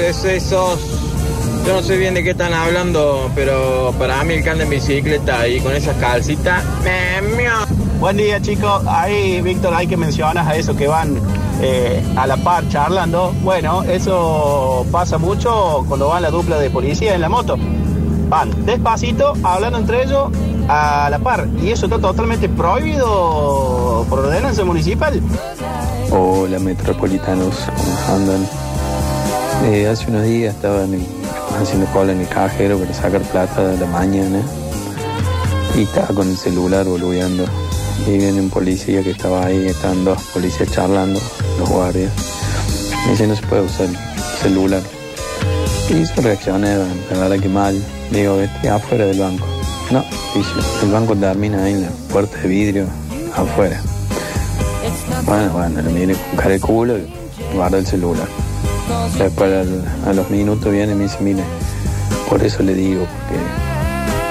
excesos. Yo no sé bien de qué están hablando, pero para mí el can de bicicleta y con esas calcitas, me. Buen día chicos, ahí Víctor hay que mencionas a eso que van eh, a la par charlando. Bueno, eso pasa mucho cuando van la dupla de policía en la moto. Van despacito, hablando entre ellos a la par. Y eso está totalmente prohibido por ordenanza municipal. Hola metropolitanos, ¿cómo andan? Eh, hace unos días estaba en el- haciendo cola en el cajero para sacar plata de la mañana y estaba con el celular boludeando. Y viene un policía que estaba ahí, estaban dos policías charlando, los guardias. Me dice, no se puede usar el celular. Y yo reaccioné, la verdad que mal. Digo, este afuera del banco. No, dice, el banco termina ahí en la puerta de vidrio, afuera. Bueno, bueno, le miré con cara de culo y guarda el celular. Después al- a los minutos viene y me dice, mire, por eso le digo, porque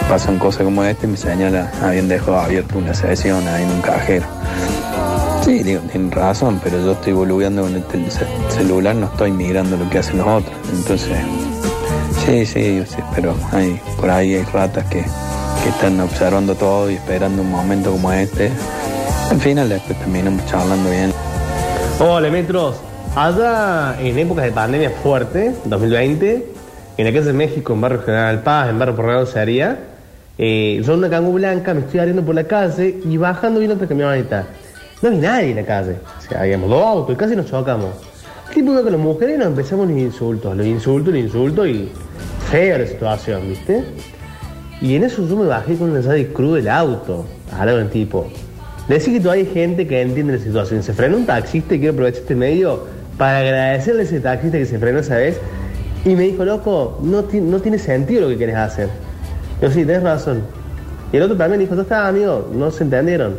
pasan cosas como esta y me señala, habían dejado abierta una sesión ahí en un cajero. Sí, digo, tienen razón, pero yo estoy boludeando con el ce- celular, no estoy mirando lo que hacen los otros. Entonces, sí, sí, sé, pero hay, por ahí hay ratas que, que están observando todo y esperando un momento como este. Al final después terminamos charlando bien. Hola, Metros. Allá en épocas de pandemia fuerte, 2020, en la casa de México, en Barrio General Paz, en Barrio Porrado Sería, eh, yo en una cangu blanca me estoy abriendo por la calle y bajando viene otra camioneta. No había nadie en la calle. O sea, habíamos dos autos y casi nos chocamos. Tipo con las mujeres nos empezamos los insultos, los insultos, los insultos y fea la situación, ¿viste? Y en eso yo me bajé con una llave cruz del auto, a hablar con el tipo. Decir que todavía hay gente que entiende la situación. Se frena un taxista y quiero aprovechar este medio para agradecerle a ese taxista que se frenó esa vez. Y me dijo, loco, no, ti- no tiene sentido lo que quieres hacer. Yo sí, tenés razón. Y el otro también dijo, tú estás amigo, no se entendieron.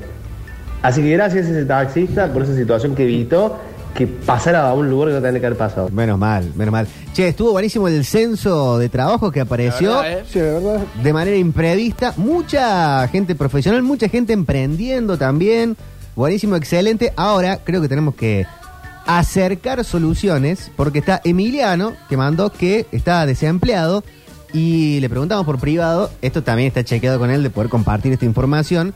Así que gracias a ese taxista por esa situación que evitó que pasara a un lugar que no tendría que haber pasado. Menos mal, menos mal. Che, estuvo buenísimo el censo de trabajo que apareció ¿eh? de manera imprevista. Mucha gente profesional, mucha gente emprendiendo también. Buenísimo, excelente. Ahora creo que tenemos que acercar soluciones porque está Emiliano que mandó que está desempleado y le preguntamos por privado, esto también está chequeado con él de poder compartir esta información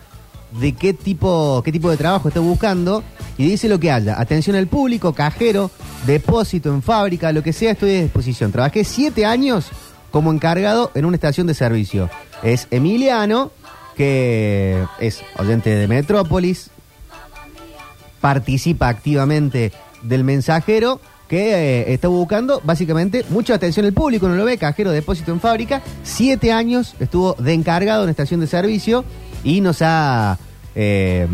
de qué tipo, qué tipo de trabajo está buscando y dice lo que haya. Atención al público, cajero, depósito en fábrica, lo que sea, estoy a disposición. Trabajé siete años como encargado en una estación de servicio. Es Emiliano, que es oyente de Metrópolis, participa activamente del mensajero que eh, está buscando básicamente mucha atención al público, no lo ve, cajero de depósito en fábrica, siete años estuvo de encargado en estación de servicio y nos ha eh,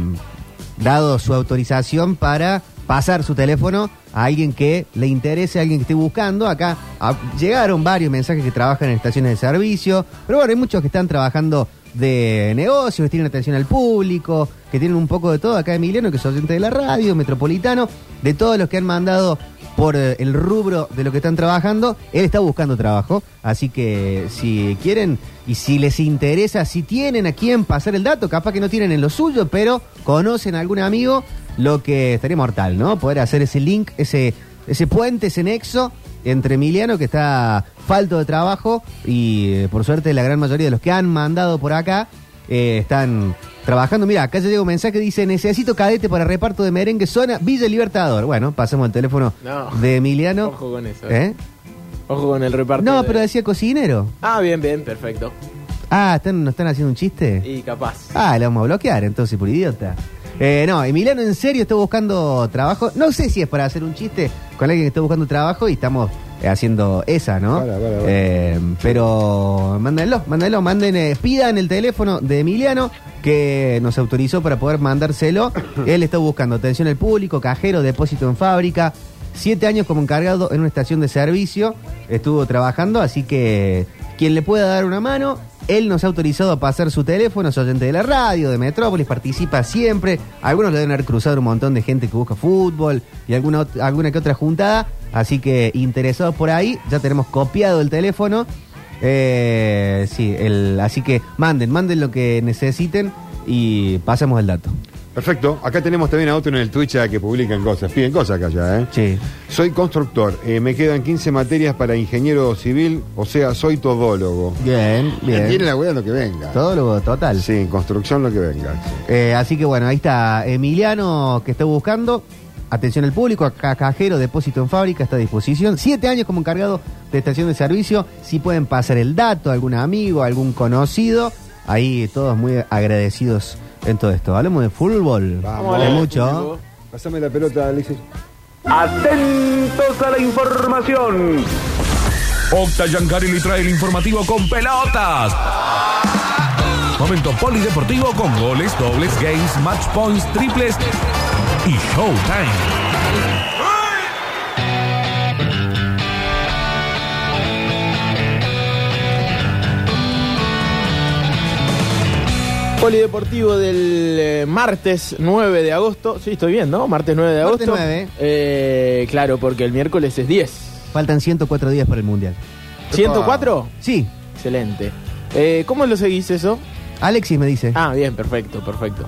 dado su autorización para pasar su teléfono a alguien que le interese, a alguien que esté buscando. Acá a- llegaron varios mensajes que trabajan en estaciones de servicio, pero bueno, hay muchos que están trabajando de negocios, que tienen atención al público, que tienen un poco de todo. Acá Emiliano, que es oyente de la radio, metropolitano, de todos los que han mandado por eh, el rubro de lo que están trabajando, él está buscando trabajo. Así que si quieren y si les interesa, si tienen a quién pasar el dato, capaz que no tienen en lo suyo, pero conocen a algún amigo, lo que estaría mortal, ¿no? Poder hacer ese link, ese, ese puente, ese nexo entre Emiliano, que está falto de trabajo, y eh, por suerte la gran mayoría de los que han mandado por acá eh, están trabajando. Mira, acá ya llega un mensaje que dice, necesito cadete para reparto de merengue, zona Villa Libertador. Bueno, pasamos el teléfono No. de Emiliano. Ojo con eso. ¿Eh? Ojo con el reparto. No, de- pero decía cocinero. Ah, bien, bien, perfecto. Ah, ¿están, ¿no están haciendo un chiste? Y capaz. Ah, le vamos a bloquear entonces, por idiota. Eh, no, Emiliano en serio está buscando trabajo. No sé si es para hacer un chiste con alguien que está buscando trabajo y estamos haciendo esa, ¿no? Para, para, para. Eh, pero mándenlo, mándenlo, manden, eh, pidan el teléfono de Emiliano que nos autorizó para poder mandárselo. Él está buscando atención al público, cajero, depósito en fábrica. Siete años como encargado en una estación de servicio. Estuvo trabajando, así que quien le pueda dar una mano, él nos ha autorizado a pasar su teléfono, es oyente de la radio, de Metrópolis, participa siempre. Algunos le deben haber cruzado un montón de gente que busca fútbol y alguna, alguna que otra juntada. Así que interesados por ahí, ya tenemos copiado el teléfono. Eh, así que manden, manden lo que necesiten y pasemos el dato. Perfecto. Acá tenemos también a otro en el Twitch a que publican cosas. Piden cosas acá ya, ¿eh? Sí. Soy constructor. eh, me quedan 15 materias para ingeniero civil. O sea, soy todólogo. Bien, Tiene bien. la weá lo que venga. Todo lo total. Sí, construcción lo que venga. Eh, así que bueno, ahí está Emiliano que está buscando. Atención al público, acá cajero, depósito en fábrica, está a disposición. Siete años como encargado de estación de servicio. Si pueden pasar el dato a algún amigo, a algún conocido, ahí todos muy agradecidos en todo esto. Hablamos de fútbol. Vamos. Hay mucho. Pásame la pelota, Alexis. Atentos a la información. Octa Yancari le trae el informativo con pelotas. Momento polideportivo con goles, dobles, games, match points, triples y showtime. Polideportivo del eh, martes 9 de agosto. Sí, estoy bien, ¿no? Martes 9 de Martes agosto. 9. Eh, claro, porque el miércoles es 10. Faltan 104 días para el Mundial. ¿104? Sí, Excelente. Eh, ¿Cómo lo seguís eso? Alexis me dice. Ah, bien, perfecto, perfecto.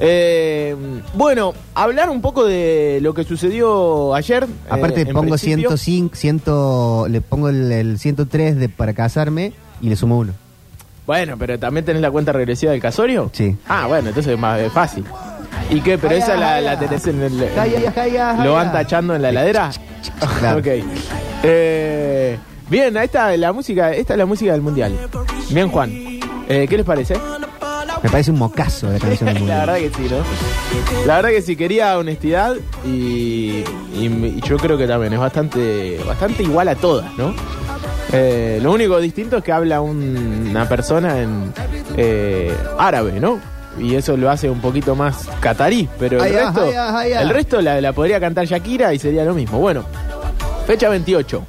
Eh, bueno, hablar un poco de lo que sucedió ayer. Aparte eh, en pongo principio. 105, 100, le pongo el, el 103 de, para casarme y le sumo uno. Bueno, pero también tenés la cuenta regresiva del casorio. Sí. Ah, bueno, entonces es más es fácil. ¿Y qué? ¿Pero esa la, la tenés en el. ¿Lo van tachando en la heladera? Claro. ok. Eh, bien, ahí está la música. Esta es la música del mundial. Bien, Juan. Eh, ¿Qué les parece? Me parece un mocazo de la canción del la Mundial. verdad que sí, ¿no? La verdad que sí, quería honestidad y, y- y yo creo que también es bastante, bastante igual a todas, ¿no? Eh, lo único distinto es que habla un- una persona en eh, árabe, ¿no? Y eso lo hace un poquito más catarí, pero el Ay, ah, resto, ay, ah, ay, ah. el resto la, la podría cantar Shakira y sería lo mismo. Bueno, fecha 28.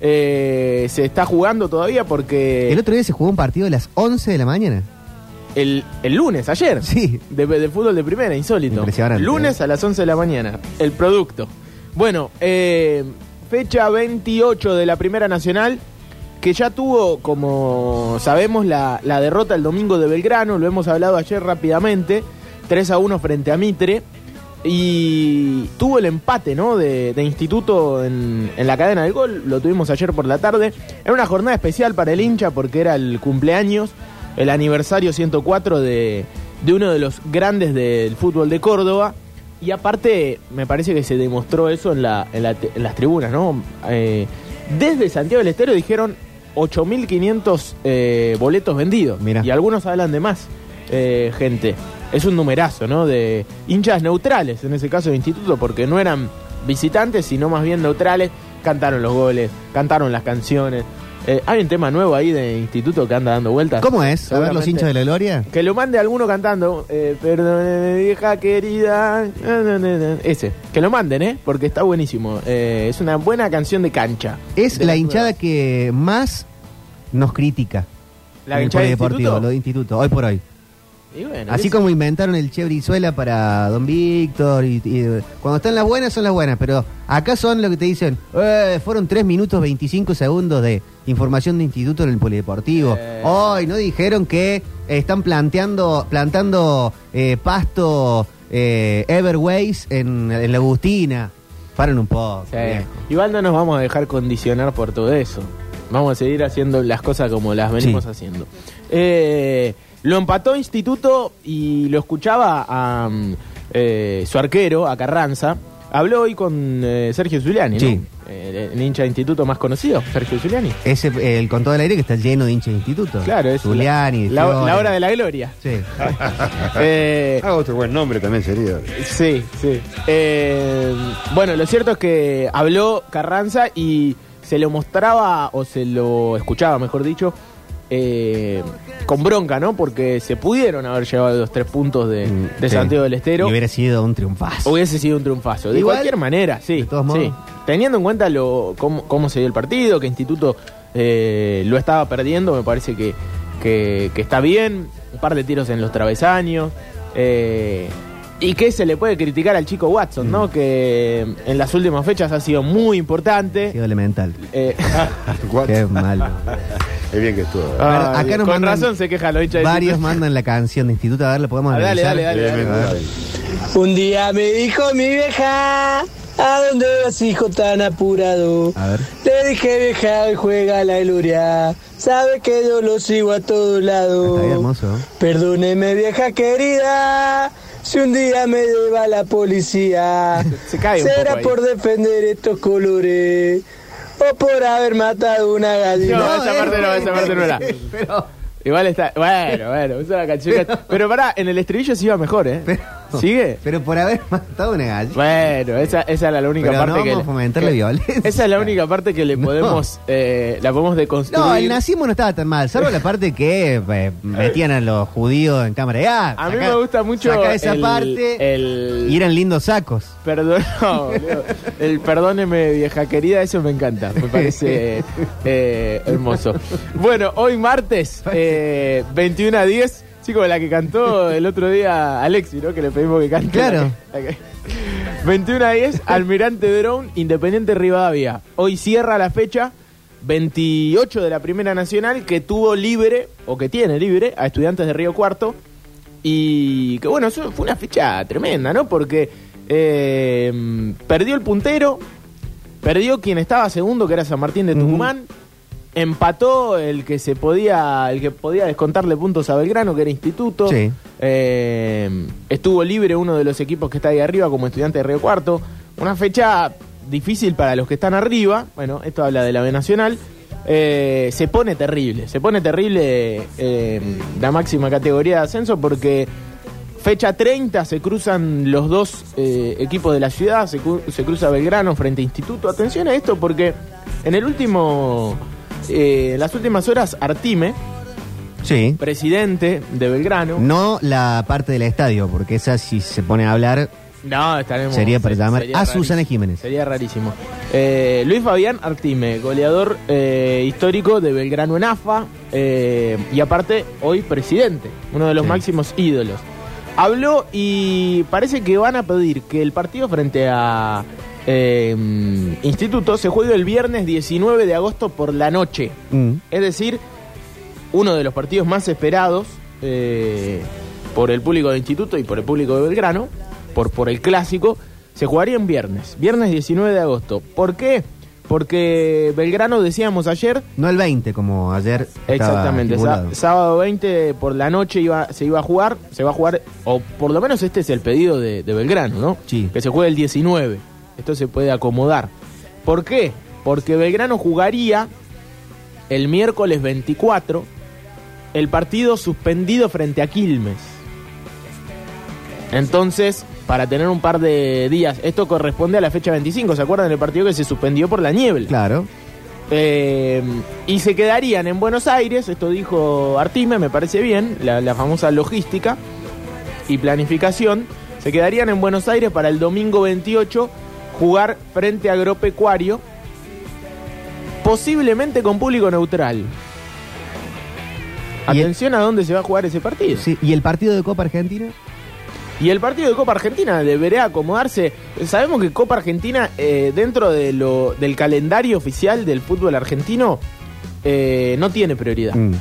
Eh, se está jugando todavía porque El otro día se jugó un partido a las 11 de la mañana. el, el lunes, ayer. Sí. De, de fútbol de primera, insólito. Impresionante. Lunes a las 11 de la mañana. El producto. Bueno, eh, fecha 28 de la Primera Nacional, que ya tuvo, como sabemos, la, la derrota el domingo de Belgrano. Lo hemos hablado ayer rápidamente. 3 a 1 frente a Mitre. Y tuvo el empate, ¿no? De, instituto en, en la cadena del gol. Lo tuvimos ayer por la tarde. Era una jornada especial para el hincha porque era el cumpleaños, el aniversario 104 de, de uno de los grandes del fútbol de Córdoba. Y aparte, me parece que se demostró eso en, la- en las tribunas, ¿no? Eh, desde Santiago del Estero dijeron 8.500 eh, boletos vendidos. Mirá. Y algunos hablan de más eh, gente. Es un numerazo, ¿no? De hinchas neutrales, en ese caso de instituto, porque no eran visitantes, sino más bien neutrales. Cantaron los goles, cantaron las canciones. Eh, hay un tema nuevo ahí de instituto que anda dando vueltas. ¿Cómo es? A ver los hinchas de la gloria. Que lo mande alguno cantando. Eh, perdóneme, vieja querida. Ese. Que lo manden, ¿eh? Porque está buenísimo. Eh, es una buena canción de cancha. Es De la hinchada nuevas. que más nos critica. ¿La hinchada de instituto? lo de instituto, hoy por hoy. Y bueno, Así como inventaron el Che Brizuela para Don Víctor y, y- cuando están las buenas son las buenas, pero acá son lo que te dicen, eh, fueron 3 minutos 25 segundos de información de instituto en el polideportivo. Eh. Hoy no dijeron que están planteando, plantando eh, pasto Everways en, en la Agustina. Paren un poco. Sí. Igual no nos vamos a dejar condicionar por todo eso. Vamos a seguir haciendo las cosas como las venimos Sí. haciendo. Eh, lo empató Instituto y lo escuchaba a mm, eh, su arquero, a Carranza. Habló hoy con eh, Sergio Zuliani, ¿no? Sí. Eh, el hincha de instituto más conocido, Sergio Zuliani. Ese, eh, el con todo el aire que está lleno de hinchas de instituto. Claro, es Zuliani, la, la- hora de la gloria. Sí. Eh, Ah, otro buen nombre también sería. Sí, sí. Eh, bueno, lo cierto es que habló Carranza y se lo mostraba, o se lo escuchaba, mejor dicho, eh, con bronca, ¿no? Porque se pudieron haber llevado los tres puntos de, de Mm, Sí. Santiago del Estero. Y hubiera sido un triunfazo. Hubiese sido un triunfazo. De Igual, cualquier manera, sí. de todos modos. sí. Teniendo en cuenta lo, cómo, cómo se dio el partido, que Instituto eh, lo estaba perdiendo, me parece que, que, que está bien. Un par de tiros en los travesaños. eh, y que se le puede criticar al chico Watson, Mm. ¿no? Que en las últimas fechas ha sido muy Ha importante. sido elemental. Eh? Qué malo. Es bien que estuvo. Acá nos con mandan razón se queja los hinchas de Varios Instituto. mandan la canción de instituto. A ver, ¿la podemos Ah, dale, analizar? dale, dale, dale. Un día me dijo mi vieja, ¿a dónde vas hijo tan apurado? A ver. Le dije vieja, hoy juega la Iluria, sabe que yo lo sigo a todos lados. Está bien hermoso. Perdóneme vieja querida, si un día me lleva la policía, Se cae un será poco ahí. por defender estos colores o por haber matado una gallina. No, esa parte no, esa parte no era. Pero, Igual está. Bueno, bueno, es la canción. que- Pero pará, en el estribillo sí iba mejor, ¿eh? pero- ¿Sigue? Pero por haber matado una gallina. Bueno, esa, esa era la única Pero parte no que. vamos a fomentarle que- violencia. Esa es la única parte que le No. podemos. eh, la podemos deconstruir. No, el nazismo no estaba tan mal, salvo la parte que eh, metían a los judíos en cámara de gas. A mí me gusta mucho. Saca esa el- parte El, y eran lindos sacos. Perdón, no, boludo. el perdóneme, vieja querida, eso me encanta. Me parece eh, hermoso. Bueno, hoy martes, eh, 21 a 10. Como la que cantó el otro día Alexi, ¿no? Que le pedimos que cante. Claro. La que- la que- 21 a 10, Almirante Drone, Independiente Rivadavia. Hoy cierra la fecha 28 de la Primera Nacional que tuvo libre, o que tiene libre, a estudiantes de Río Cuarto. Y que bueno, eso fue una fecha tremenda, ¿no? Porque eh, perdió el puntero, perdió quien estaba segundo, que era San Martín de Tucumán. Empató el que se podía, el que podía descontarle puntos a Belgrano, que era Instituto. Sí. Eh, estuvo libre uno de los equipos que está ahí arriba como estudiante de Río Cuarto. Una fecha difícil para los que están arriba. Bueno, esto habla de la B Nacional. Eh, se pone terrible, se pone terrible eh, la máxima categoría de ascenso porque fecha 30 se cruzan los dos equipos de la ciudad, se, se cruza Belgrano frente a Instituto. Atención a esto porque en el último, eh, en las últimas horas Artime, Sí. presidente de Belgrano, No la parte del estadio, porque esa si se pone a hablar No, estaremos. Sería para llamar a rarísimo. Susana Jiménez. Sería rarísimo. Eh, Luis Fabián Artime, goleador eh, histórico de Belgrano en AFA eh, y aparte hoy presidente, uno de los Sí. máximos ídolos. Habló y parece que van a pedir que el partido frente a eh, Instituto se juegue el viernes 19 de agosto por la noche. Mm. Es decir, uno de los partidos más esperados eh, por el público de Instituto y por el público de Belgrano, por, por el clásico, se jugaría en viernes, viernes 19 de agosto. ¿Por qué? Porque Belgrano, decíamos ayer, No el 20, como ayer. exactamente, sábado 20 por la noche iba, se iba a jugar, se va a jugar, o por lo menos este es el pedido de, de Belgrano, ¿no? Sí. Que se juegue el 19. Esto se puede acomodar. ¿Por qué? Porque Belgrano jugaría el miércoles 24 el partido suspendido frente a Quilmes. Entonces, para tener un par de días, esto corresponde a la fecha 25, ¿se acuerdan del partido que se suspendió por la niebla? Claro. Eh, y se quedarían en Buenos Aires, esto dijo Artime, me parece bien, la, la famosa logística y planificación, se quedarían en Buenos Aires para el domingo 28 jugar frente a Agropecuario, posiblemente con público neutral. Y el- Atención a dónde se va a jugar ese partido. Sí, ¿Y el partido de Copa Argentina? Y el partido de Copa Argentina debería acomodarse. Sabemos que Copa Argentina, eh, dentro de lo, del calendario oficial del fútbol argentino, eh, no tiene prioridad. Mm.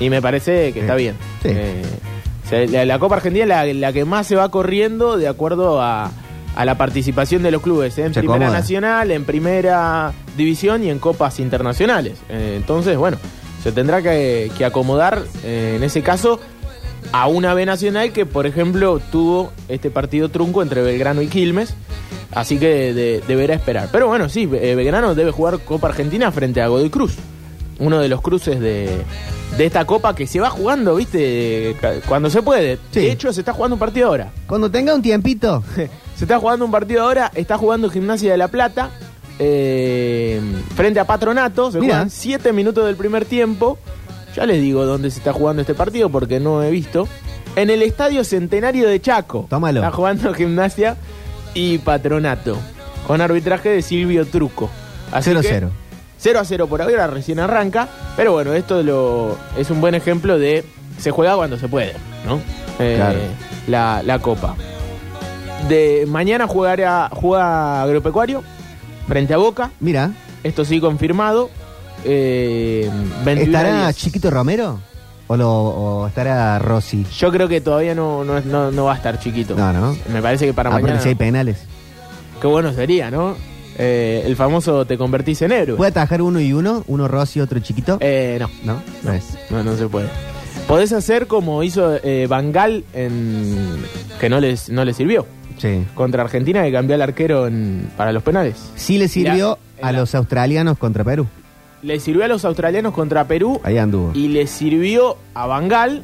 Y me parece que está bien. Sí. Eh, la Copa Argentina es la, la que más se va corriendo de acuerdo a, a la participación de los clubes. En Se Primera acomoda. Nacional, en Primera División y en Copas Internacionales. Eh, entonces, bueno, se tendrá que, que acomodar eh, en ese caso a una B Nacional que, por ejemplo, tuvo este partido trunco entre Belgrano y Quilmes. Así que de- deberá esperar. Pero bueno, sí, eh, Belgrano debe jugar Copa Argentina frente a Godoy Cruz. Uno de los cruces de, de esta Copa que se va jugando, ¿viste? Cuando se puede. Sí. De hecho, se está jugando un partido ahora. Cuando tenga un tiempito. Se está jugando un partido ahora. Está jugando Gimnasia de la Plata. eh, frente a Patronato. Se Mirá. juegan 7 minutos del primer tiempo. Ya les digo dónde se está jugando este partido porque no he visto. En el Estadio Centenario de Chaco. Tómalo. Está jugando Gimnasia y Patronato. Con arbitraje de Silvio Truco. Así 0 que 0. 0 a 0 por ahora, recién arranca. Pero bueno, esto lo, es un buen ejemplo de se juega cuando se puede, ¿no? Eh, Claro. la, la Copa. De mañana jugará, juega Agropecuario frente a Boca. Mira, Esto sí confirmado. Eh, 21 ¿estará días. Chiquito Romero? o, lo, o estará Rossi? Yo creo que todavía no, no, no- no va a estar chiquito. No, no. Me parece que para Aparte mañana. si hay penales. Qué bueno sería, ¿no? Eh, el famoso te convertís en héroe. ¿Puede atajar uno y uno? ¿Uno Rossi, otro chiquito? Eh, no, ¿No? No es. no, no se puede. Podés hacer como hizo eh, Bangal en que no les no le sirvió Sí. contra Argentina que cambió al arquero en- para los penales. Sí le sirvió Mirá, a en la- los australianos contra Perú. Le sirvió a los australianos contra Perú Ahí anduvo. y le sirvió a Bangal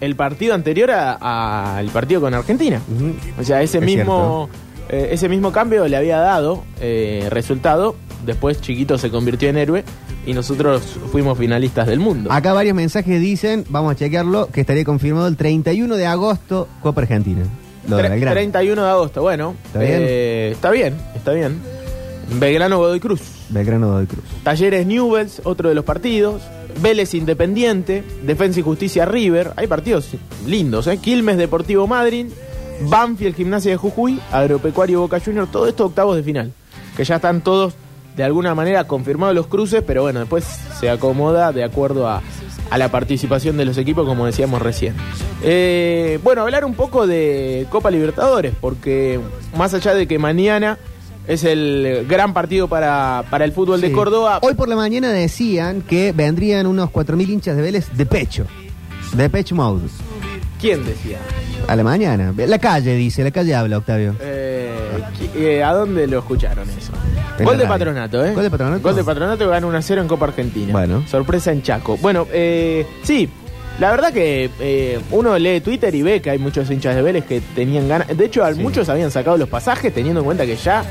el partido anterior a- al partido con Argentina. Ujú. O sea, ese Es mismo eh, ese mismo cambio le había dado eh, resultado. Después Chiquito se convirtió en héroe y nosotros fuimos finalistas del mundo. Acá varios mensajes dicen, vamos a chequearlo, que estaría confirmado el 31 de agosto Copa Argentina. Tre- Belgrano. 31 de agosto, bueno. ¿Está bien? eh, está bien, está bien. Belgrano Godoy Cruz. Belgrano Godoy Cruz. Talleres Newells, otro de los partidos. Vélez Independiente. Defensa y Justicia River. Hay partidos lindos, ¿eh? Quilmes Deportivo Madrid. Banfield Gimnasia de Jujuy. Agropecuario Boca Junior. Todo esto octavos de final. Que ya están todos de alguna manera confirmados los cruces, pero bueno, después se acomoda de acuerdo a, a la participación de los equipos, como decíamos recién. Eh, bueno, hablar un poco de Copa Libertadores, porque más allá de que mañana es el gran partido para, para el fútbol de. Córdoba, Hoy por la mañana decían que vendrían unos 4.000 hinchas de Vélez de pecho. De pecho mode. ¿quién decía? A la mañana. La calle dice, la calle habla, Octavio. Eh, eh, ¿A dónde lo escucharon eso? Gol de patronato, ¿eh? ¿Gol de Patronato? Gol de patronato que gana 1 a 0 en Copa Argentina. Bueno. Sorpresa en Chaco. Bueno, eh, sí. La verdad que eh, uno lee Twitter y ve que hay muchos hinchas de Vélez que tenían ganas. De hecho, Sí. muchos habían sacado los pasajes teniendo en cuenta que ya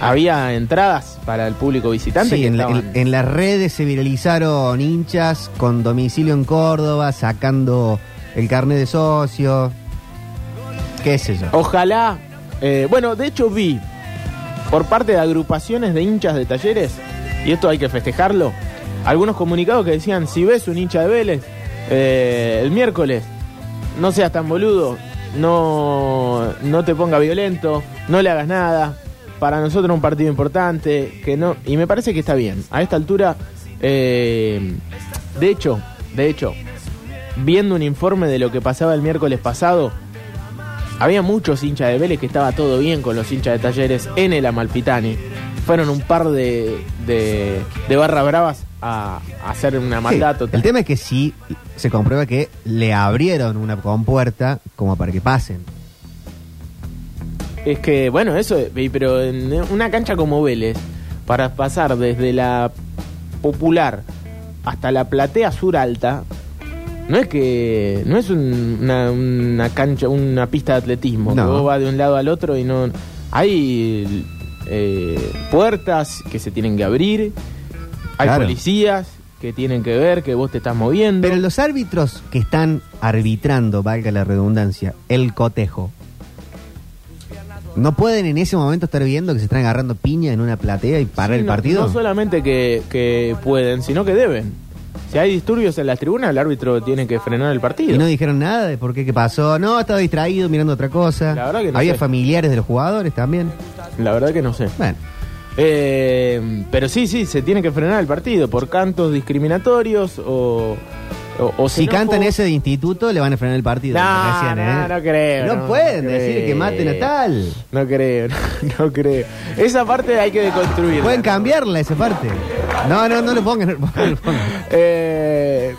había entradas para el público visitante. Sí, que en, la- estaban- en- en las redes se viralizaron hinchas con domicilio en Córdoba, sacando el carnet de socio. ¿Qué sé yo? Ojalá. eh, bueno, de hecho vi por parte de agrupaciones de hinchas de talleres, y esto hay que festejarlo, algunos comunicados que decían, si ves un hincha de Vélez eh, el miércoles, no seas tan boludo, no, no te ponga violento, no le hagas nada. Para nosotros un partido importante, que no, y me parece que está bien. A esta altura, eh, de hecho, de hecho, viendo un informe de lo que pasaba el miércoles pasado, había muchos hinchas de Vélez que estaba todo bien con los hinchas de talleres en el Amalfitani. Fueron un par de, de, de barra bravas a, a hacer una maldad Sí, total. El tema es que sí se comprueba que le abrieron una compuerta como para que pasen. Es que, bueno, eso, pero en una cancha como Vélez, para pasar desde la popular hasta la platea sur alta, no es que. No es un- una, una cancha, una pista de atletismo, No. que vos vas de un lado al otro y no. Hay eh, puertas que se tienen que abrir, hay Claro. policías que tienen que ver que vos te estás moviendo. Pero los árbitros que están arbitrando, valga la redundancia, el cotejo, ¿no pueden en ese momento estar viendo que se están agarrando piña en una platea y parar Sí, el no- partido? No solamente que, que pueden, sino que deben. Si hay disturbios en las tribunas, el árbitro tiene que frenar el partido. Y no dijeron nada de por qué, qué pasó. No, estaba distraído mirando otra cosa. La verdad que no Había sé. familiares de los jugadores también. La verdad que no sé. Bueno, Eh, pero sí, sí, se tiene que frenar el partido por cantos discriminatorios o... o, o si cantan ese de instituto, le van a frenar el partido. No, recién, no, ¿eh? no creo. No no, pueden no decir creo. que maten a tal. No creo, no, no creo. Esa parte hay que deconstruir. Pueden cambiarla esa parte. No, no, no le pongan. no le pongan. Eh,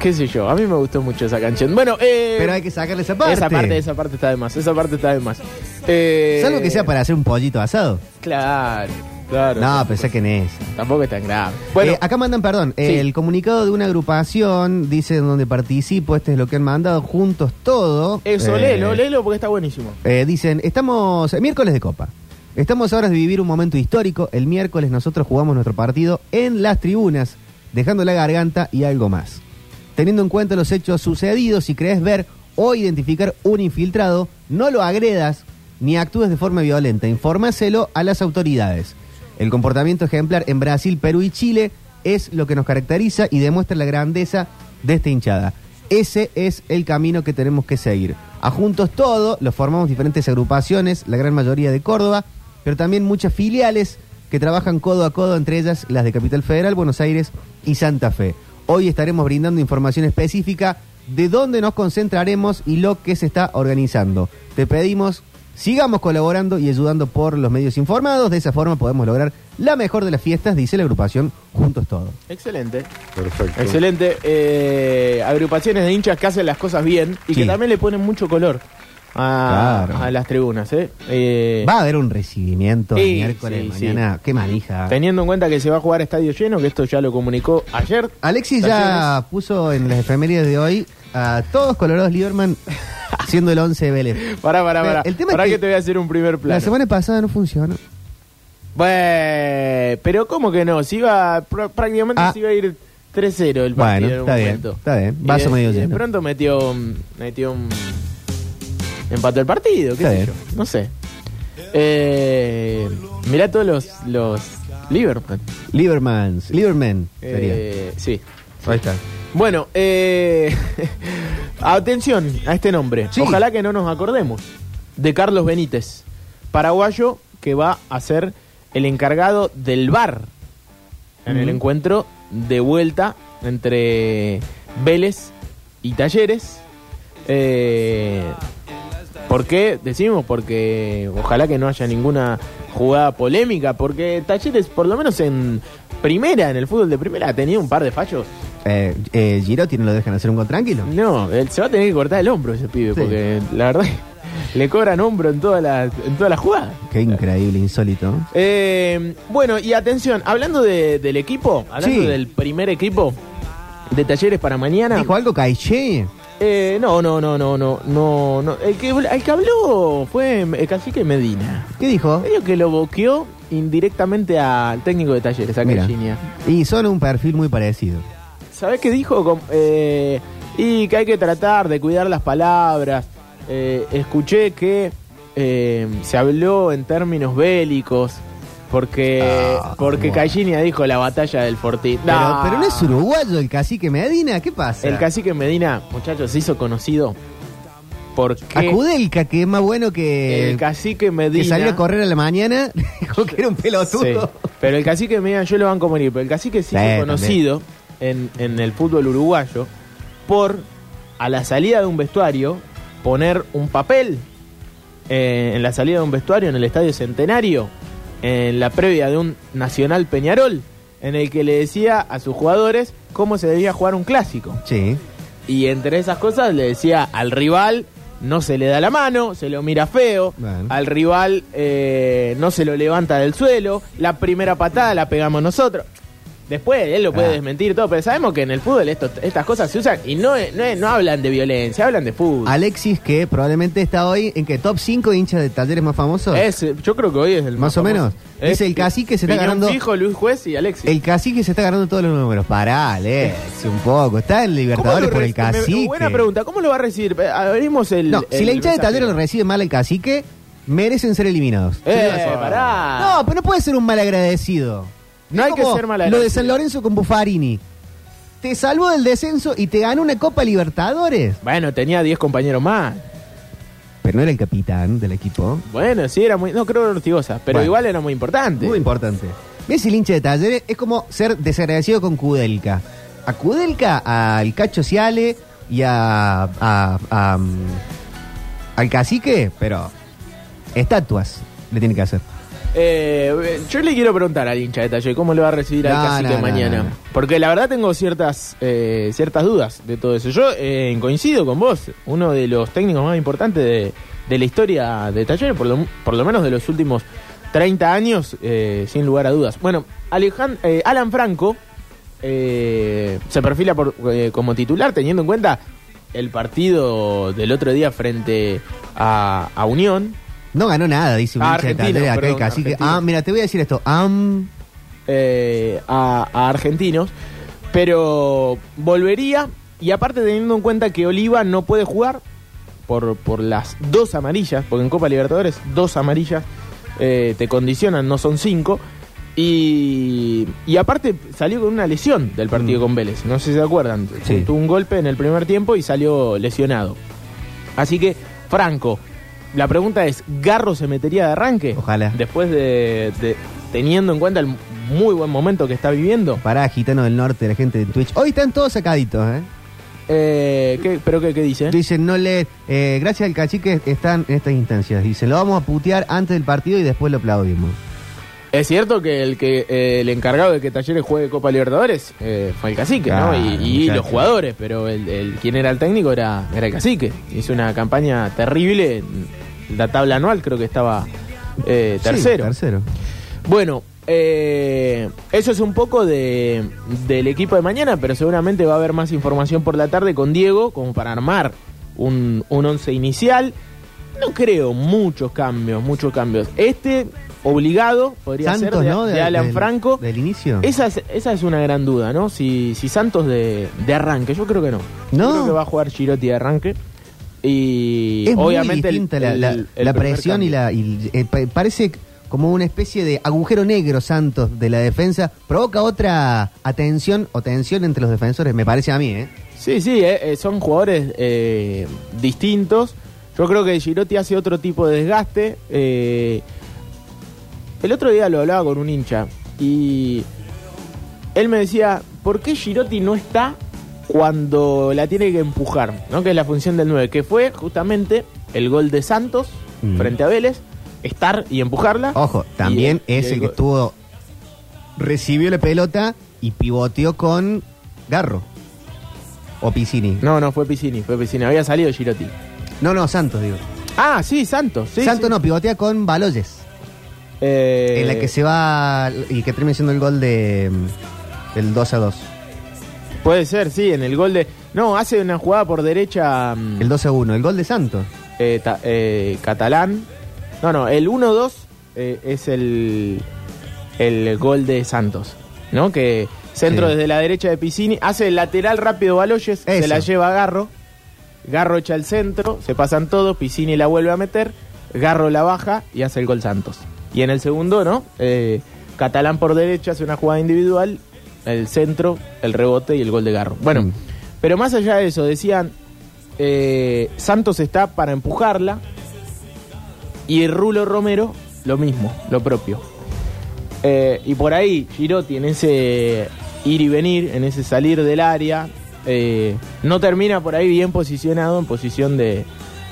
qué sé yo, a mí me gustó mucho esa canción. Bueno, eh, Pero hay que sacarle esa parte. Esa parte, esa parte está de más. Esa parte está de más. Eh, Salvo que sea para hacer un pollito asado. Claro, claro. No, pensé que en eso. Tampoco es tan grave. Bueno, Eh, acá mandan, perdón, Sí. el comunicado de una agrupación, dice en donde participo, este es lo que han mandado, juntos todo. eso, Eh, léelo, léelo porque está buenísimo. eh, dicen, estamos, eh, miércoles de Copa. Estamos ahora de vivir un momento histórico. El miércoles nosotros jugamos nuestro partido en las tribunas, dejando la garganta y algo más. Teniendo en cuenta los hechos sucedidos, si crees ver o identificar un infiltrado, no lo agredas ni actúes de forma violenta. Infórmaselo a las autoridades. El comportamiento ejemplar en Brasil, Perú y Chile es lo que nos caracteriza y demuestra la grandeza de esta hinchada. Ese es el camino que tenemos que seguir. A Juntos Todo lo formamos diferentes agrupaciones, la gran mayoría de Córdoba, pero también muchas filiales que trabajan codo a codo, entre ellas las de Capital Federal, Buenos Aires y Santa Fe. Hoy estaremos brindando información específica de dónde nos concentraremos y lo que se está organizando. Te pedimos, sigamos colaborando y ayudando por los medios informados. De esa forma podemos lograr la mejor de las fiestas, dice la agrupación Juntos Todos. Excelente. Perfecto. Excelente. Eh, agrupaciones de hinchas que hacen las cosas bien y Sí. que también le ponen mucho color a, Claro. a las tribunas. ¿eh? Eh, Va a haber un recibimiento el Sí, miércoles sí, mañana. Qué manija. Teniendo en cuenta que se va a jugar a estadio lleno, que esto ya lo comunicó ayer. Alexis ya puso en las efemérides de hoy a todos colorados Lieberman siendo el 11 de Vélez. Pará, pará, pará. El tema es Pará que... que te voy a hacer un primer plano. La semana pasada no funcionó. Bueno, pero ¿cómo que no? Si iba, pr- prácticamente Ah. se iba a ir 3-0 el partido Bueno, en un está bien, momento. está bien. Vaso de- medio y de lleno. pronto metió, metió un... Empató el partido, qué sé yo. No sé. Eh, mirá todos los, los Liverpool. Liebermans, Lieberman sería. Eh, sí. Ahí está. Bueno, eh, atención a este nombre. Sí. Ojalá que no nos acordemos. De Carlos Benítez, paraguayo que va a ser el encargado del bar en el encuentro de vuelta entre Vélez y Talleres. Eh, ¿Por qué? Decimos porque ojalá que no haya ninguna jugada polémica, porque Talleres, por lo menos en primera, en el fútbol de primera, ha tenido un par de fallos Eh, eh, Girotti no lo dejan hacer un gol tranquilo. no, él se va a tener que cortar el hombro ese pibe, Sí. porque la verdad le cobran hombro en toda la, en toda la jugada. Qué increíble, insólito. Eh, bueno, y atención, hablando de- del equipo, hablando Sí. del primer equipo de talleres para mañana. ¿Dijo algo Caiché? Eh, no, no, no, no, no, no, no. El que, el que habló fue el cacique Medina. ¿Qué dijo? Medio que lo boqueó indirectamente al técnico de talleres, a Mira. Caixinha. Y son un perfil muy parecido. ¿Sabés qué dijo? Eh, y que hay que tratar de cuidar las palabras. Eh, escuché que eh, se habló en términos bélicos. Porque, Ah, porque bueno. Caixinha dijo la batalla del Fortín. Pero, No. pero no es uruguayo el cacique Medina, ¿qué pasa? El cacique Medina, muchachos, se hizo conocido porque A Kudelka, que es más bueno que, el cacique Medina que salió a correr a la mañana, dijo que era un pelotudo. Sí. Pero el cacique Medina, yo lo banco a morir, pero el cacique se Sí, hizo conocido en, en el fútbol uruguayo por, a la salida de un vestuario, poner un papel eh, en la salida de un vestuario en el Estadio Centenario, en la previa de un Nacional Peñarol, en el que le decía a sus jugadores cómo se debía jugar un clásico. Sí. Y entre esas cosas le decía al rival no se le da la mano, se lo mira feo, Bueno. al rival eh, no se lo levanta del suelo, la primera patada la pegamos nosotros. Después él lo puede Ah. desmentir todo, pero sabemos que en el fútbol esto- estas cosas se usan y no, no, no hablan de violencia, hablan de fútbol. Alexis, que probablemente está hoy en que top 5 hinchas de talleres más famosos. Es, yo creo que hoy es el Más o famoso. menos. Es el cacique se está Piñón ganando- Fijo, Luis Juez y Alexis. El cacique se está ganando todos los números. Pará, Alexis, un poco. Está en ¿Cómo Libertadores lo por el reci- me- cacique. Buena pregunta, ¿cómo lo va a recibir? Eh, Abrimos el. No, si el la hinchada de mensaje. talleres lo recibe mal el cacique, merecen ser eliminados. Eh, pará. No, pero no puede ser un mal agradecido. No hay que ser Lo de. San Lorenzo con Buffarini. Te salvó del descenso y te ganó una Copa Libertadores. Bueno, tenía 10 compañeros más. Pero no era el capitán del equipo. Bueno, sí, era muy. No, creo que era Ortigosa, pero Bueno. igual era muy importante. Muy importante. ¿Ves el hincha de talleres? Es como ser desagradecido con Kudelka. A Kudelka, al Cacho Ciale y a, a- a, mm, al cacique, pero estatuas le tiene que hacer. Eh, yo le quiero preguntar al hincha de Taller cómo le va a recibir al No, cacique no, mañana. no. Porque la verdad tengo ciertas eh, ciertas dudas de todo eso. Yo eh, coincido con vos, uno de los técnicos más importantes de, de la historia de Taller, por lo, por lo menos de los últimos 30 años, eh, sin lugar a dudas. Bueno, Alejan- eh, Alan Franco eh, se perfila por, como titular, teniendo en cuenta el partido del otro día frente a, a Unión. No ganó nada, dice un Ah, hincha de argentino, talleres acá el perdón, cacique. argentino. Ah, mira, te voy a decir esto. Am, eh, a, a argentinos, pero volvería y aparte teniendo en cuenta que Oliva no puede jugar por, por las dos amarillas, porque en Copa Libertadores dos amarillas eh, te condicionan, no son cinco. Y, y aparte salió con una lesión del partido con Vélez, no sé si se acuerdan. Sí. Tuvo un golpe en el primer tiempo y salió lesionado. Así que, Franco, la pregunta es, ¿Garro se metería de arranque? Ojalá. Después de, de- teniendo en cuenta el muy buen momento que está viviendo. Pará, gitano del norte, la gente de Twitch. Hoy están todos sacaditos, ¿eh? Eh, ¿qué- ¿Pero qué, qué dice? Dicen, no le. eh, gracias al cacique están en estas instancias. Dicen, lo vamos a putear antes del partido y después lo aplaudimos. Es cierto que el que eh, el encargado de que Talleres juegue Copa Libertadores eh, fue el cacique, Claro, ¿no? Y, los jugadores, pero el, el- quien era el técnico era, era el cacique. Hizo una campaña terrible. La tabla anual creo que estaba eh, Sí, tercero. tercero. Bueno, eso es un poco de, del equipo de mañana, pero seguramente va a haber más información por la tarde con Diego, como para armar un, un once inicial. No creo muchos cambios, muchos cambios. Este, obligado, podría Santos, ser de, ¿no? de Alan del- Franco. Del inicio. Esa es, esa es una gran duda, ¿no? Si, si Santos de, de arranque, yo creo que no. No. Yo creo que va a jugar Girotti de arranque. Y es obviamente muy el- distinta la, el- la- el la primer presión y la. y, eh, pa- parece como una especie de agujero negro Santos de la defensa. Provoca otra atención o tensión entre los defensores, me parece a mí, ¿eh? Sí, sí, eh, eh, son jugadores eh, distintos. Yo creo que Girotti hace otro tipo de desgaste. eh, el otro día lo hablaba con un hincha y él me decía, ¿por qué Girotti no está cuando la tiene que empujar? ¿no? Que es la función del 9, que fue justamente el gol de Santos Mm. frente a Vélez, estar y empujarla. Ojo, también y es el el que estuvo. Recibió la pelota y pivoteó con Garro. O Piscini. No, no, fue Piscini, fue Piscini. Había salido Girotti. No, no, Santos, digo. Ah, sí, Santos. Sí, Santos sí. no, pivotea con Baloyes. Eh, En la que se va y que termina siendo el gol de mm, el 2 a 2. Puede ser, sí, en el gol de... No, hace una jugada por derecha mm, El 2 a 1, el gol de Santos. eh, ta- eh, catalán. No, no, el 1-2 eh, es el, el gol de Santos, ¿no? Que centro Sí. desde la derecha de Piscini, hace el lateral rápido Baloyes, se la lleva a Garro, Garro echa el centro, se pasan todos, Piscini la vuelve a meter, Garro la baja y hace el gol Santos. Y en el segundo, ¿no? Eh, Catalán por derecha hace una jugada individual, el centro, el rebote y el gol de Garro. Bueno, Mm. pero más allá de eso, decían, eh, Santos está para empujarla y Rulo Romero lo mismo, lo propio. Eh, y por ahí Girotti en ese ir y venir, en ese salir del área, eh, no termina por ahí bien posicionado en posición de,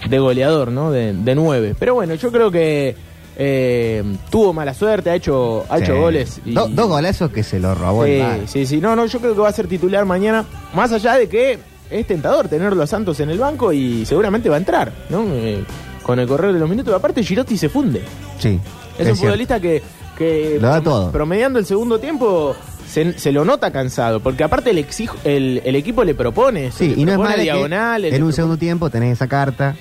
de goleador, ¿no? De, de nueve. Pero bueno, yo creo que eh, tuvo mala suerte, ha hecho, ha hecho Sí. goles. y- Do- dos golazos que se lo robó Sí, sí, sí. No, no, yo creo que va a ser titular mañana. Más allá de que es tentador tenerlo a Santos en el banco y seguramente va a entrar, ¿no? Eh, con el correr de los minutos. Aparte, Girotti se funde. Sí. Es, un cierto. futbolista que, que Lo da todo. promediando el segundo tiempo se, se lo nota cansado. Porque aparte el, exijo, el, el equipo le propone Sí, y no es malo que diagonales. en un segundo tiempo tenés esa carta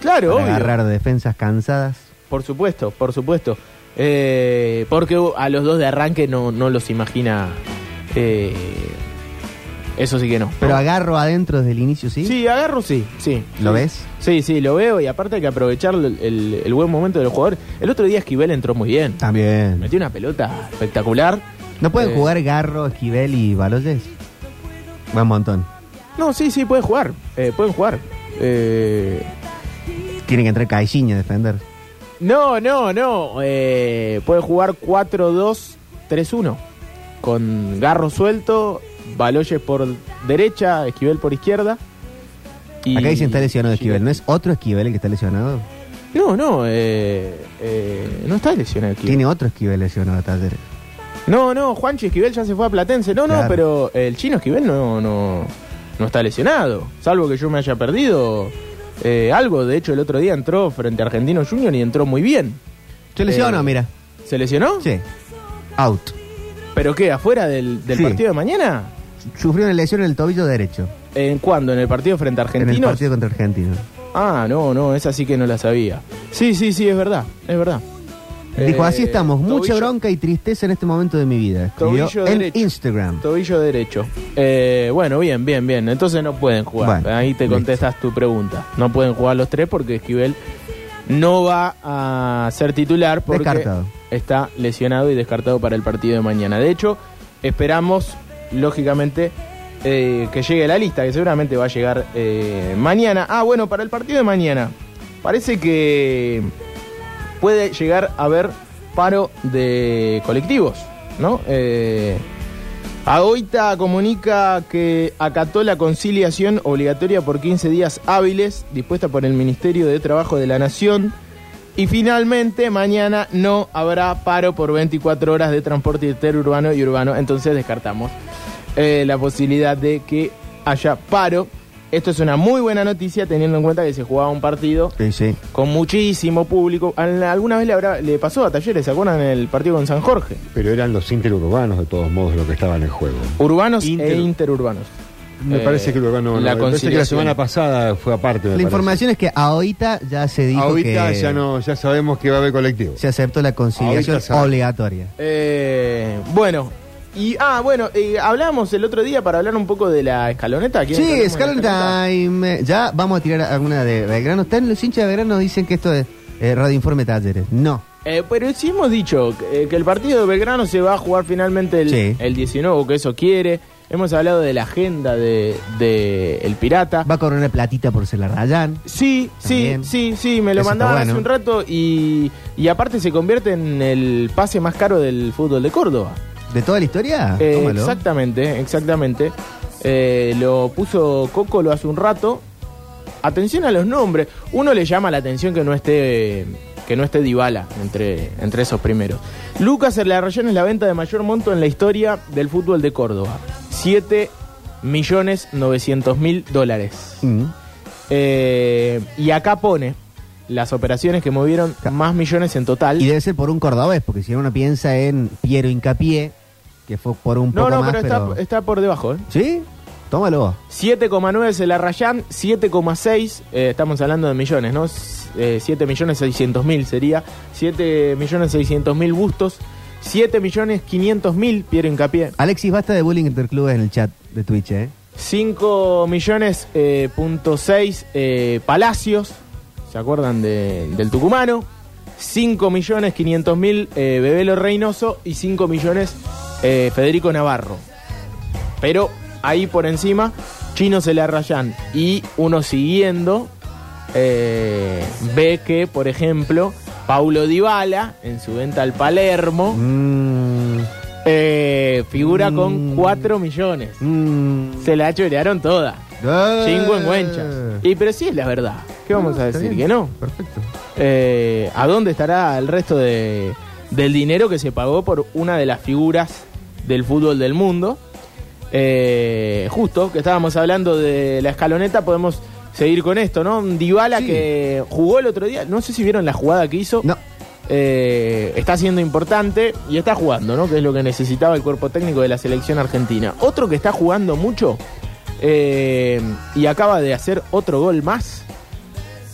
Claro, para obvio. agarrar defensas cansadas. Por supuesto, por supuesto. Eh, porque a los dos de arranque no, no los imagina. eh, eso sí que no. Pero ¿no? agarro adentro desde el inicio, ¿sí? Sí, agarro sí, sí. ¿Lo Sí. ves? Sí, sí, lo veo y aparte hay que aprovechar el, el- el buen momento del jugador. El otro día Esquivel entró muy bien. También. Metió una pelota espectacular. ¿No pueden Eh, jugar Garro, Esquivel y Baloyes? Buen montón. No, sí, sí, pueden jugar. eh, pueden jugar. Eh, Tiene que entrar Caixinha a defender. No, no, no. eh, puede jugar 4-2-3-1. Con Garro suelto, Baloyes por derecha, Esquivel por izquierda. y- Acá dicen está lesionado Esquivel. ¿No es otro Esquivel el que está lesionado? No, no, eh, eh, no está lesionado Esquivel. Tiene otro Esquivel lesionado. No, no, Juanchi Esquivel ya se fue a Platense. No, no, pero el chino Esquivel no, no, no está lesionado. Salvo que yo me haya perdido eh, algo. De hecho, el otro día entró frente a Argentino Junior y entró muy bien. ¿Se lesionó? Eh, mira. ¿Se lesionó? Sí. Out. ¿Pero qué? ¿Afuera del, del Sí. partido de mañana? Sufrió una lesión en el tobillo derecho. ¿En cuándo? ¿En el partido frente a En el partido contra Argentinos. Ah, no, no, esa sí que no la sabía. Sí, sí, sí, es verdad, es verdad. Dijo, Eh, así estamos, mucha tobillo- bronca y tristeza en este momento de mi vida. Escribió Tobillo en derecho. Instagram. Tobillo derecho. Eh, bueno, bien, bien, bien. Entonces no pueden jugar. Bueno, Ahí te listo. contestas tu pregunta. No pueden jugar los tres porque Esquivel no va a ser titular porque Descartado. está lesionado y descartado para el partido de mañana. De hecho, esperamos, lógicamente, eh, que llegue la lista, que seguramente va a llegar eh, mañana. Ah, bueno, para el partido de mañana. Parece que puede llegar a haber paro de colectivos, ¿no? Eh, comunica que acató la conciliación obligatoria por 15 días hábiles dispuesta por el Ministerio de Trabajo de la Nación. Y finalmente, mañana no habrá paro por 24 horas de transporte interurbano y urbano. Entonces descartamos eh, la posibilidad de que haya paro. Esto es una muy buena noticia teniendo en cuenta que se jugaba un partido Sí, sí. con muchísimo público. Al- Alguna vez le, habrá- le pasó a Talleres, ¿se acuerdan? El partido con San Jorge. Pero eran los interurbanos, de todos modos, lo que estaban en juego. Urbanos Inter- e interurbanos. Me Eh, parece que el urbano. la me parece que la semana pasada fue aparte. me La parece. información es que ahorita ya se dijo Ahorita que ya no, ya sabemos que va a haber colectivo. se aceptó la conciliación obligatoria. Eh, bueno, y ah, bueno, eh, hablamos el otro día para hablar un poco de la escaloneta. ¿Quieren que Sí, escaloneta? Ya vamos a tirar alguna de Belgrano. Están los hinchas de Belgrano dicen que esto es eh, Radio Informe Talleres. No. Eh, pero sí hemos dicho que, que el partido de Belgrano se va a jugar finalmente el, Sí. el 19, o que eso quiere. Hemos hablado de la agenda de, de El Pirata. Va a cobrar una platita por ser la Rayan. Sí, sí, También. sí, sí, me lo Eso mandaban bueno. hace un rato y, y aparte se convierte en el pase más caro del fútbol de Córdoba. ¿De toda la historia? Eh, exactamente, exactamente. Eh, lo puso Coco lo hace un rato. Atención a los nombres. Uno le llama la atención que no esté que no esté Dybala entre, entre esos primeros. Lucas Erlarrayán es la venta de mayor monto en la historia del fútbol de Córdoba. 7 millones 900 mil dólares. Mm. Eh, y acá pone las operaciones que movieron más millones en total. Y debe ser por un cordobés, porque si uno piensa en Piero Incapié, que fue por un no, poco no, más, pero, pero... Está, está por debajo. ¿eh? ¿Sí? Tómalo. 7,9 es el Arrayán, 7,6, eh, estamos hablando de millones, ¿no? Eh, 7 millones 600 mil sería, 7 millones 600 mil bustos, 7 millones 500 mil, Piero Hincapié, Alexis, basta de bullying interclubes en el chat de Twitch, ¿eh? 5 millones eh, punto 6 eh, Palacios, ¿se acuerdan de- del tucumano? 5 millones 500 mil eh, Bebelo Reynoso y 5 millones eh, Federico Navarro. Pero ahí por encima, Chino se le arrayan. Y uno siguiendo eh, ve que, por ejemplo, Paulo Dybala, en su venta al Palermo, Mm, eh, figura Mm. con 4 millones. mm. Se la chorearon toda. Eh. Chingüengüenchas. Y pero sí es la verdad. ¿Qué vamos a decir? bien. Que no. Perfecto. Eh, ¿A dónde estará el resto de, del dinero que se pagó por una de las figuras del fútbol del mundo? Eh, justo que estábamos hablando de la escaloneta, podemos seguir con esto, ¿no? Dybala Sí. que jugó el otro día, no sé si vieron la jugada que hizo. No. Eh, está siendo importante y está jugando, ¿no? Que es lo que necesitaba el cuerpo técnico de la selección argentina. Otro que está jugando mucho eh, y acaba de hacer otro gol más,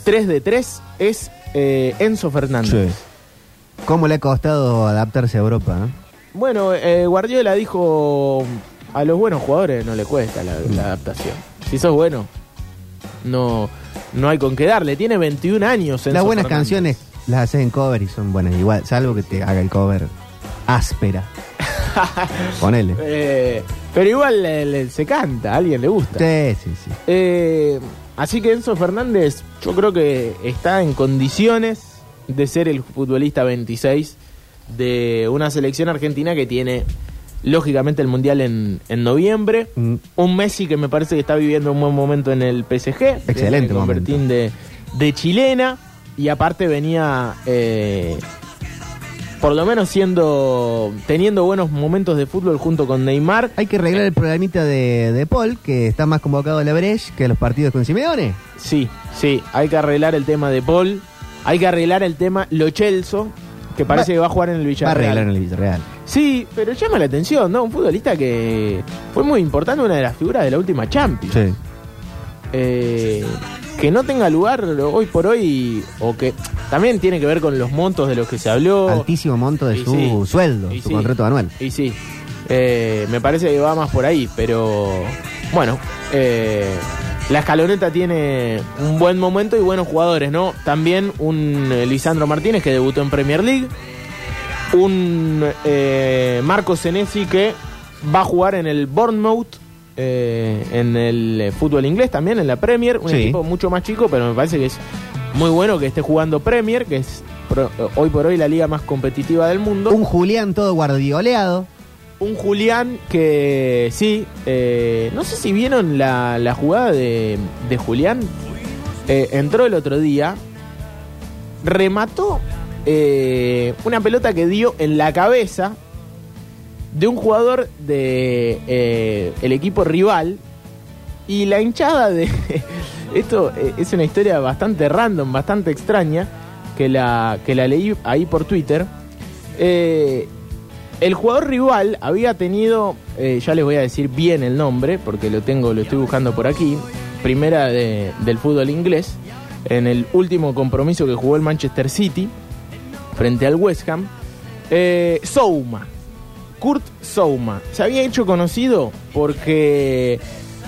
3 de 3, es eh, Enzo Fernández. Sí. ¿Cómo le ha costado adaptarse a Europa? Bueno, eh, Guardiola dijo, a los buenos jugadores no le cuesta la, la adaptación. Si sos bueno, no, no hay con qué darle. Tiene 21 años. Enzo Las buenas Fernández. canciones las haces en cover y son buenas igual, salvo que te haga el cover áspera. Ponele. Eh, pero igual le- le- se canta, a alguien le gusta. Sí, sí, sí. Eh, así que Enzo Fernández, yo creo que está en condiciones de ser el futbolista 26 de una selección argentina que tiene, lógicamente, el Mundial en, en noviembre. Mm. Un Messi que me parece que está viviendo un buen momento en el PSG. Excelente Viene de de, chilena. Y aparte venía, eh, por lo menos siendo, teniendo buenos momentos de fútbol junto con Neymar. Hay que arreglar el programita de, de Paul, que está más convocado a la Breche que a los partidos con Simeone. Sí, sí, hay que arreglar el tema de Paul, hay que arreglar el tema Lo Chelso, que parece Va- que va a jugar en el Va a Villarreal. arreglar en el Villarreal. Sí, pero llama la atención, ¿no? Un futbolista que fue muy importante, una de las figuras de la última Champions. Sí. Eh, que no tenga lugar hoy por hoy, o que también tiene que ver con los montos de los que se habló. Altísimo monto de Y su sí, sueldo, y su sí. contrato anual. Y sí, eh, me parece que va más por ahí, pero bueno, eh, la escaloneta tiene un buen momento y buenos jugadores, ¿no? También un eh, Lisandro Martínez que debutó en Premier League, un eh, Marco Senesi que va a jugar en el Bournemouth. eh, en el eh, fútbol inglés también, en la Premier, un Sí. equipo mucho más chico, pero me parece que es muy bueno que esté jugando Premier, que es pro- hoy por hoy la liga más competitiva del mundo. Un Julián todo guardioleado. Un Julián que sí, eh, no sé si vieron la, la jugada de, de Julián. Eh, entró el otro día, remató eh, una pelota que dio en la cabeza de un jugador de el equipo rival y la hinchada de esto es una historia bastante random, bastante extraña que la que la leí ahí por Twitter. Eh, el jugador rival había tenido, eh, ya les voy a decir bien el nombre, porque lo tengo, lo estoy buscando por aquí, primera de- del fútbol inglés, en el último compromiso que jugó el Manchester City frente al West Ham, eh, Souma, Kurt Souma, se había hecho conocido porque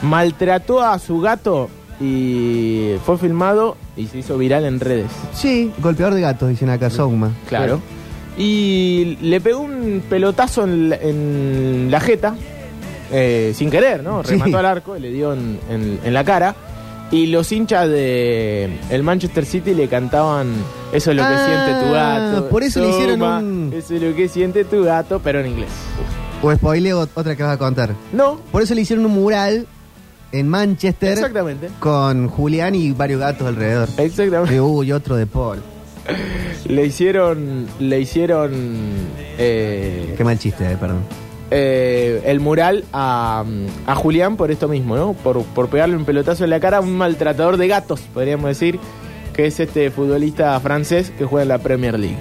maltrató a su gato y fue filmado y se hizo viral en redes. Sí, golpeador de gatos, dicen acá, Souma. Claro. Y le pegó un pelotazo en la, en la jeta, eh, sin querer, ¿no? Sí. Remató al arco y le dio en, en- en la cara. Y los hinchas de el Manchester City le cantaban Eso es lo que Ah, siente tu gato. por eso le hicieron un- Eso es lo que siente tu gato, pero en inglés. O spoileo otra que vas a contar. No, Por eso le hicieron un mural en Manchester exactamente. con Julián y varios gatos alrededor. Exactamente. Y, otro de Paul. Le hicieron. Le hicieron. eh, Qué mal chiste, eh, perdón. eh, el mural a, a Julián por esto mismo, ¿no? Por, por pegarle un pelotazo en la cara a un maltratador de gatos, podríamos decir, que es este futbolista francés que juega en la Premier League.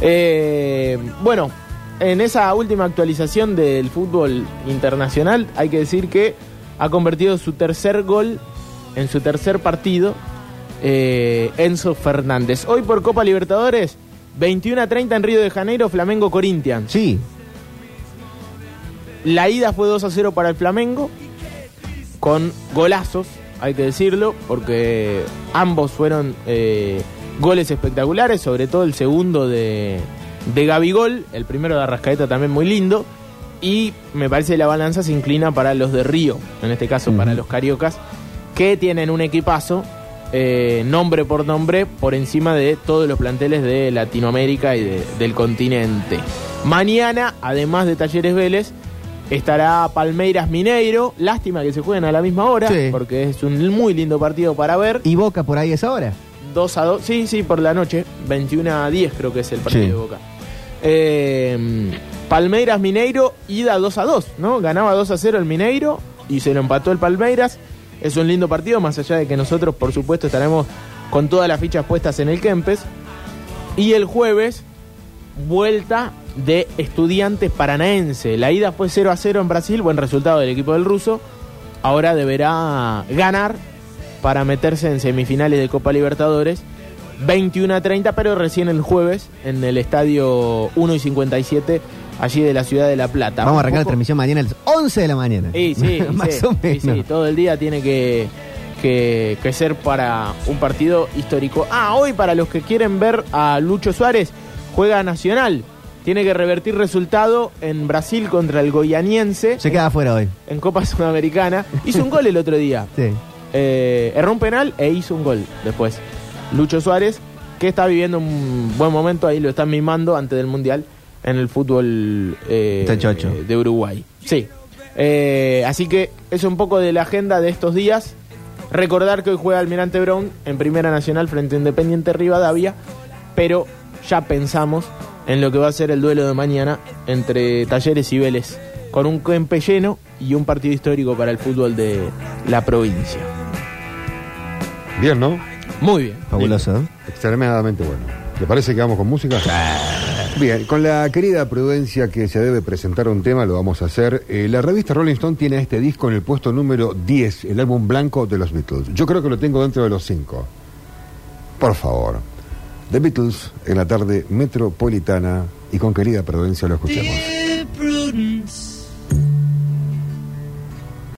Eh, bueno, en esa última actualización del fútbol internacional, hay que decir que ha convertido su tercer gol en su tercer partido eh, Enzo Fernández. Hoy por Copa Libertadores, 21 a 30 en Río de Janeiro, Flamengo Corinthians. Sí, La ida fue 2 a 0 para el Flamengo, con golazos, hay que decirlo, porque ambos fueron eh, goles espectaculares, sobre todo el segundo de, de Gabigol, el primero de Arrascaeta también muy lindo, y me parece que la balanza se inclina para los de Río, en este caso para los cariocas, que tienen un equipazo, eh, nombre por nombre, por encima de todos los planteles de Latinoamérica y de- del continente. Mañana, además de Talleres Vélez, estará Palmeiras Mineiro. Lástima que se jueguen a la misma hora, Sí. porque es un muy lindo partido para ver. y Boca por ahí es ahora. 2 a 2, sí, sí, por la noche. 21 a 10 creo que es el partido Sí. de Boca. Eh, Palmeiras Mineiro, ida 2 a 2, ¿no? Ganaba 2 a 0 el Mineiro y se lo empató el Palmeiras. Es un lindo partido, más allá de que nosotros, por supuesto, estaremos con todas las fichas puestas en el Kempes. Y el jueves, vuelta de Estudiantes Paranaense. La ida fue 0 a 0 en Brasil, buen resultado del equipo del ruso. Ahora deberá ganar para meterse en semifinales de Copa Libertadores. 21 a 30, pero recién el jueves en el estadio 1 y 57, allí de la ciudad de La Plata. Vamos a arrancar la transmisión mañana a las 11 de la mañana. Sí, sí, Más sí, o sí, menos. sí, todo el día tiene que, que, que ser para un partido histórico. Ah, hoy para los que quieren ver a Lucho Suárez, juega Nacional. Tiene que revertir resultado en Brasil contra el Goianiense Se queda afuera hoy. en Copa Sudamericana. Hizo un gol el otro día. Sí. Eh, erró un penal e hizo un gol después. Lucho Suárez, que está viviendo un buen momento, ahí lo están mimando antes del Mundial en el fútbol eh, eh, de Uruguay. Sí. Eh, así que es un poco de la agenda de estos días. Recordar que hoy juega Almirante Brown en Primera Nacional frente a Independiente Rivadavia, pero ya pensamos en lo que va a ser el duelo de mañana entre Talleres y Vélez, con un Kempe lleno y un partido histórico para el fútbol de la provincia. Bien, ¿no? Muy bien. Fabuloso. ¿eh? Extremadamente bueno. ¿Te parece que vamos con música? Bien, con la querida prudencia que se debe presentar un tema, lo vamos a hacer. Eh, la revista Rolling Stone tiene este disco en el puesto número 10, el álbum blanco de los Beatles. Yo creo que lo tengo dentro de los 5. Por favor. The Beatles en la tarde metropolitana y con querida prudencia lo escuchamos.